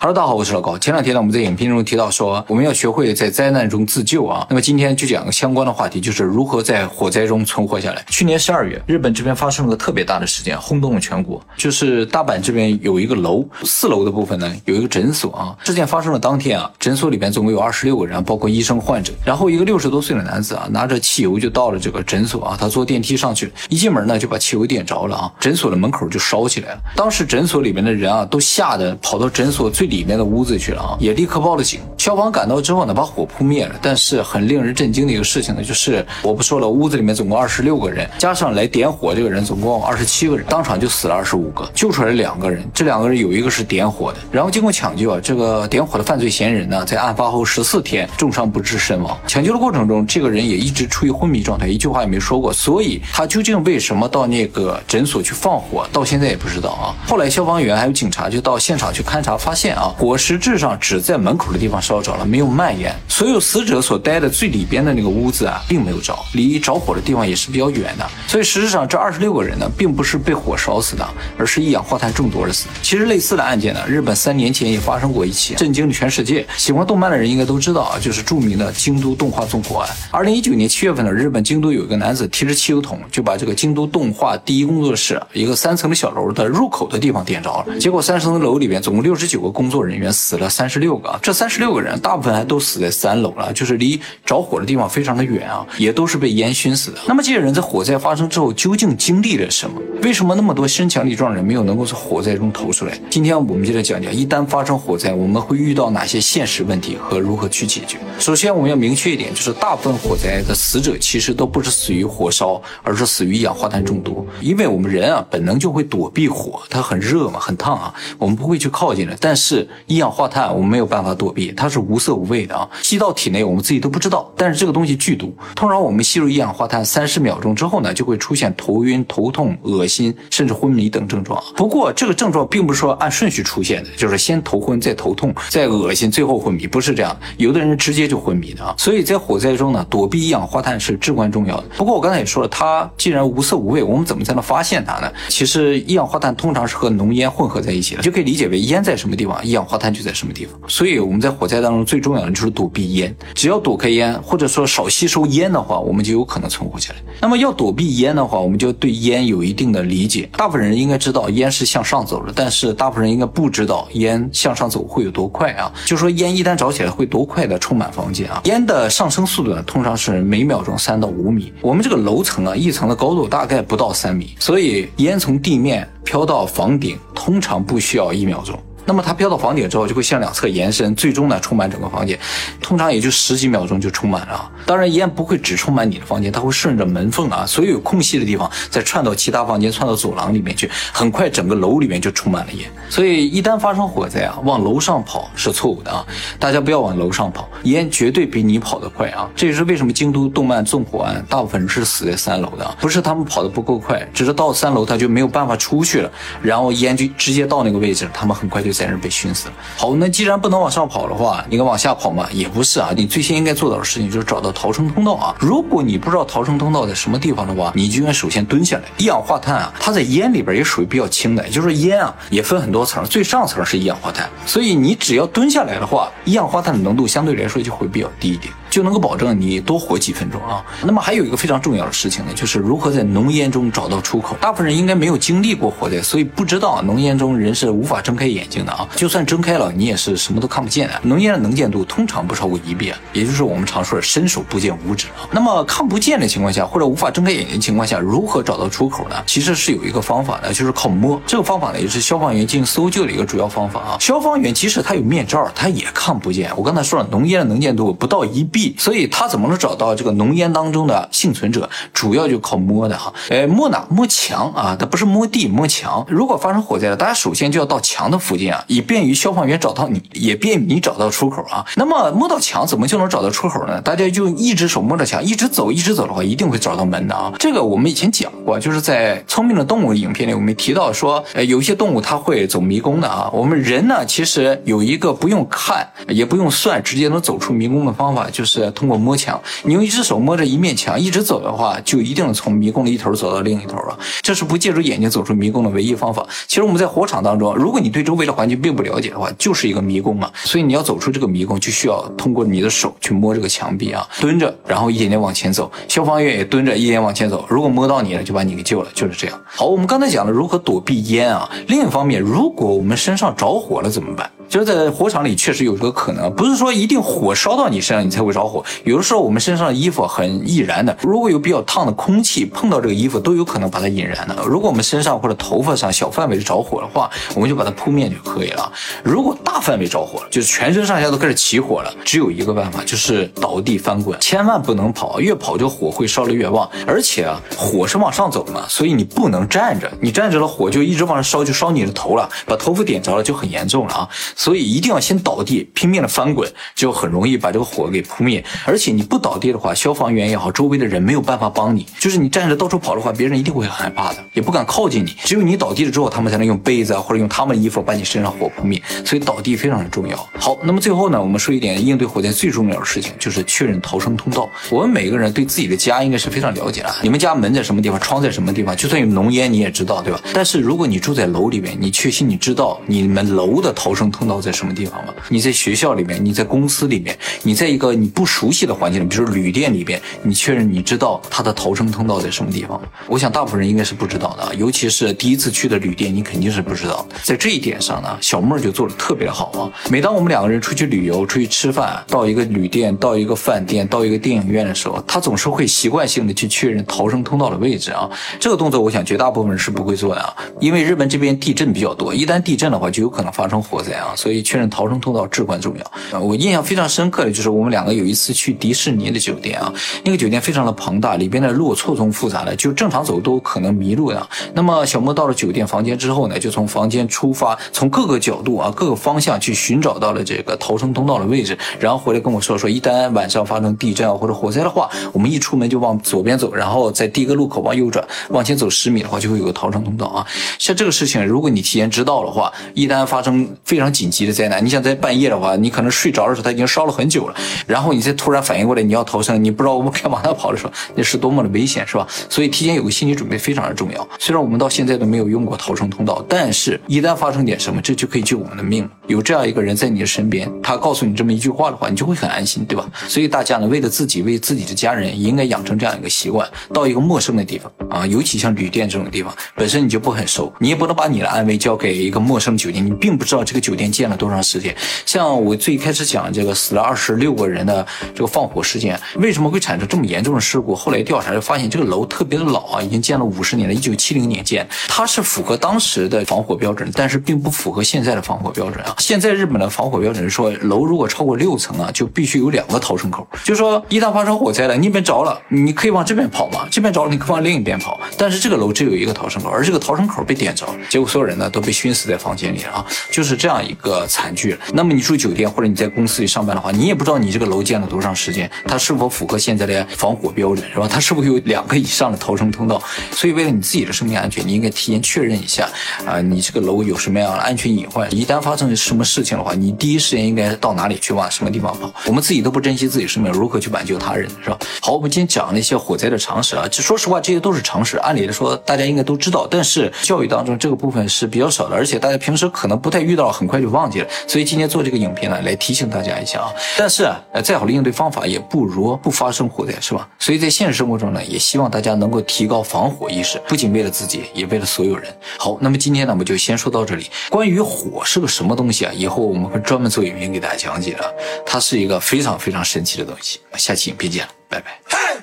Hello，大家好，我是老高。前两天呢，我们在影片中提到说，我们要学会在灾难中自救啊。那么今天就讲个相关的话题，就是如何在火灾中存活下来。去年十二月，日本这边发生了个特别大的事件，轰动了全国。就是大阪这边有一个楼，四楼的部分呢有一个诊所啊。事件发生的当天啊，诊所里边总共有二十六个人，包括医生、患者。然后一个六十多岁的男子啊，拿着汽油就到了这个诊所啊。他坐电梯上去，一进门呢就把汽油点着了啊，诊所的门口就烧起来了。当时诊所里面的人啊都吓得跑到诊所最里面的屋子去。了啊，也立刻报了警。消防赶到之后呢，把火扑灭了。但是很令人震惊的一个事情呢，就是我不说了，屋子里面总共二十六个人，加上来点火这个人，总共二十七个人，当场就死了二十五个，救出来两个人。这两个人有一个是点火的，然后经过抢救啊，这个点火的犯罪嫌疑人呢，在案发后十四天重伤不治身亡。抢救的过程中，这个人也一直处于昏迷状态，一句话也没说过。所以他究竟为什么到那个诊所去放火，到现在也不知道啊。后来消防员还有警察就到现场去勘查，发现啊，火实质。上只在门口的地方烧着了，没有蔓延。所有死者所待的最里边的那个屋子啊，并没有着，离着火的地方也是比较远的。所以实质上这二十六个人呢，并不是被火烧死的，而是一氧化碳中毒而死。其实类似的案件呢，日本三年前也发生过一起，震惊了全世界。喜欢动漫的人应该都知道啊，就是著名的京都动画纵火案。二零一九年七月份呢，日本京都有一个男子提着汽油桶，就把这个京都动画第一工作室一个三层的小楼的入口的地方点着了。结果三层楼里边总共六十九个工工作人员死了。三十六个，这三十六个人大部分还都死在三楼了，就是离着火的地方非常的远啊，也都是被烟熏死的。那么这些人在火灾发生之后究竟经历了什么？为什么那么多身强力壮的人没有能够从火灾中逃出来？今天我们就来讲讲，一旦发生火灾，我们会遇到哪些现实问题和如何去解决。首先，我们要明确一点，就是大部分火灾的死者其实都不是死于火烧，而是死于一氧化碳中毒。因为我们人啊，本能就会躲避火，它很热嘛，很烫啊，我们不会去靠近的。但是一氧化碳我们没有办法躲避，它是无色无味的啊，吸到体内我们自己都不知道。但是这个东西剧毒，通常我们吸入一氧化碳三十秒钟之后呢，就会出现头晕、头痛、恶心，甚至昏迷等症状。不过这个症状并不是说按顺序出现的，就是先头昏，再头痛，再恶心，最后昏迷，不是这样。有的人直接就昏迷的啊。所以在火灾中呢，躲避一氧化碳是至关重要的。不过我刚才也说了，它既然无色无味，我们怎么才能发现它呢？其实一氧化碳通常是和浓烟混合在一起的，就可以理解为烟在什么地方，一氧化碳就在什么地方。所以我们在火灾当中最重要的就是躲避烟，只要躲开烟，或者说少吸收烟的话，我们就有可能存活下来。那么要躲避烟的话，我们就对烟有一定的理解。大部分人应该知道烟是向上走的，但是大部分人应该不知道烟向上走会有多快啊？就说烟一旦着起来会多快的充满房间啊？烟的上升速度呢，通常是每秒钟三到五米。我们这个楼层啊，一层的高度大概不到三米，所以烟从地面飘到房顶，通常不需要一秒钟。那么它飘到房顶之后，就会向两侧延伸，最终呢充满整个房间，通常也就十几秒钟就充满了。当然烟不会只充满你的房间，它会顺着门缝啊，所有有空隙的地方再窜到其他房间，窜到走廊里面去，很快整个楼里面就充满了烟。所以一旦发生火灾啊，往楼上跑是错误的啊，大家不要往楼上跑，烟绝对比你跑得快啊。这也是为什么京都动漫纵火案大部分人是死在三楼的，不是他们跑得不够快，只是到三楼他就没有办法出去了，然后烟就直接到那个位置，他们很快就。在那被熏死了。好，那既然不能往上跑的话，你该往下跑嘛？也不是啊，你最先应该做到的事情就是找到逃生通道啊。如果你不知道逃生通道在什么地方的话，你就应该首先蹲下来。一氧化碳啊，它在烟里边也属于比较轻的，就是烟啊也分很多层，最上层是一氧化碳，所以你只要蹲下来的话，一氧化碳的浓度相对来说就会比较低一点。就能够保证你多活几分钟啊。那么还有一个非常重要的事情呢，就是如何在浓烟中找到出口。大部分人应该没有经历过火灾，所以不知道浓烟中人是无法睁开眼睛的啊。就算睁开了，你也是什么都看不见的。浓烟的能见度通常不超过一倍，也就是我们常说的伸手不见五指啊。那么看不见的情况下，或者无法睁开眼睛情况下，如何找到出口呢？其实是有一个方法的，就是靠摸。这个方法呢，也是消防员进行搜救的一个主要方法啊。消防员即使他有面罩，他也看不见。我刚才说了，浓烟的能见度不到一臂，所以他怎么能找到这个浓烟当中的幸存者？主要就靠摸的哈，哎，摸哪？摸墙啊，它不是摸地，摸墙。如果发生火灾了，大家首先就要到墙的附近啊，以便于消防员找到你，也便于你找到出口啊。那么摸到墙怎么就能找到出口呢？大家就一只手摸着墙，一直走，一直走的话，一定会找到门的啊。这个我们以前讲过，就是在《聪明的动物》影片里，我们提到说，呃，有一些动物它会走迷宫的啊。我们人呢，其实有一个不用看，也不用算，直接能走出迷宫的方法，就是是通过摸墙。你用一只手摸着一面墙一直走的话，就一定能从迷宫的一头走到另一头了。这是不借助眼睛走出迷宫的唯一方法。其实我们在火场当中，如果你对周围的环境并不了解的话，就是一个迷宫嘛。所以你要走出这个迷宫，就需要通过你的手去摸这个墙壁啊，蹲着，然后一点点往前走。消防员也蹲着，一点往前走。如果摸到你了，就把你给救了，就是这样。好，我们刚才讲了如何躲避烟啊。另一方面，如果我们身上着火了怎么办？就是在火场里确实有这个可能，不是说一定火烧到你身上你才会着火。有的时候我们身上的衣服很易燃的，如果有比较烫的空气碰到这个衣服，都有可能把它引燃的。如果我们身上或者头发上小范围着火的话，我们就把它扑灭就可以了。如果大范围着火了，就是全身上下都开始起火了，只有一个办法，就是倒地翻滚，千万不能跑，越跑就火会烧得越旺。而且啊，火是往上走的嘛，所以你不能站着，你站着了火就一直往上烧，就烧你的头了，把头发点着了就很严重了啊。所以一定要先倒地，拼命的翻滚，就很容易把这个火给扑灭。而且你不倒地的话，消防员也好，周围的人没有办法帮你。就是你站着到处跑的话，别人一定会很害怕的，也不敢靠近你。只有你倒地了之后，他们才能用被子啊，或者用他们的衣服把你身上火扑灭。所以倒地非常的重要。好，那么最后呢，我们说一点应对火灾最重要的事情，就是确认逃生通道。我们每个人对自己的家应该是非常了解的。你们家门在什么地方，窗在什么地方，就算有浓烟你也知道，对吧？但是如果你住在楼里面，你确信你知道你们楼的逃生通道在什么？地方吗？你在学校里面，你在公司里面，你在一个你不熟悉的环境里，比如说旅店里边，你确认你知道它的逃生通道在什么地方？我想大部分人应该是不知道的，尤其是第一次去的旅店，你肯定是不知道。在这一点上呢，小妹儿就做的特别的好啊。每当我们两个人出去旅游、出去吃饭，到一个旅店、到一个饭店、到一个电影院的时候，他总是会习惯性的去确认逃生通道的位置啊。这个动作，我想绝大部分人是不会做的啊，因为日本这边地震比较多，一旦地震的话，就有可能发生火灾啊，所以确认。逃生通道至关重要啊！我印象非常深刻的就是我们两个有一次去迪士尼的酒店啊，那个酒店非常的庞大，里边的路错综复杂的，就正常走都可能迷路的。那么小莫到了酒店房间之后呢，就从房间出发，从各个角度啊、各个方向去寻找到了这个逃生通道的位置，然后回来跟我说说，一旦晚上发生地震啊或者火灾的话，我们一出门就往左边走，然后在第一个路口往右转，往前走十米的话就会有个逃生通道啊。像这个事情，如果你提前知道的话，一旦发生非常紧急的灾难。你想在半夜的话，你可能睡着的时候，它已经烧了很久了，然后你再突然反应过来你要逃生，你不知道我们该往哪跑的时候，那是多么的危险，是吧？所以提前有个心理准备非常的重要。虽然我们到现在都没有用过逃生通道，但是一旦发生点什么，这就可以救我们的命了。有这样一个人在你的身边，他告诉你这么一句话的话，你就会很安心，对吧？所以大家呢，为了自己，为自己的家人，应该养成这样一个习惯：到一个陌生的地方啊，尤其像旅店这种地方，本身你就不很熟，你也不能把你的安危交给一个陌生酒店，你并不知道这个酒店建了多长时间。像我最开始讲这个死了二十六个人的这个放火事件，为什么会产生这么严重的事故？后来调查就发现，这个楼特别的老啊，已经建了五十年了，一九七零年建，它是符合当时的防火标准，但是并不符合现在的防火标准啊。现在日本的防火标准是说，楼如果超过六层啊，就必须有两个逃生口，就是说一旦发生火灾了，那边着了，你可以往这边跑嘛，这边着了，你可以往另一边跑，但是这个楼只有一个逃生口，而这个逃生口被点着，结果所有人呢都被熏死在房间里了啊，就是这样一个惨剧。那么你住酒店或者你在公司里上班的话，你也不知道你这个楼建了多长时间，它是否符合现在的防火标准，是吧？它是否有两个以上的逃生通道？所以为了你自己的生命安全，你应该提前确认一下啊，你这个楼有什么样的安全隐患？一旦发生什么事情的话，你第一时间应该到哪里去，往什么地方跑？我们自己都不珍惜自己生命，如何去挽救他人，是吧？好，我们今天讲了一些火灾的常识啊，就说实话，这些都是常识，按理来说大家应该都知道，但是教育当中这个部分是比较少的，而且大家平时可能不太遇到，很快就忘记了。所以今天做这个影片呢。来提醒大家一下啊，但是呃，再好的应对方法也不如不发生火灾，是吧？所以在现实生活中呢，也希望大家能够提高防火意识，不仅为了自己，也为了所有人。好，那么今天呢，我们就先说到这里。关于火是个什么东西啊？以后我们会专门做影片给大家讲解的。它是一个非常非常神奇的东西。下期影片见了，拜拜。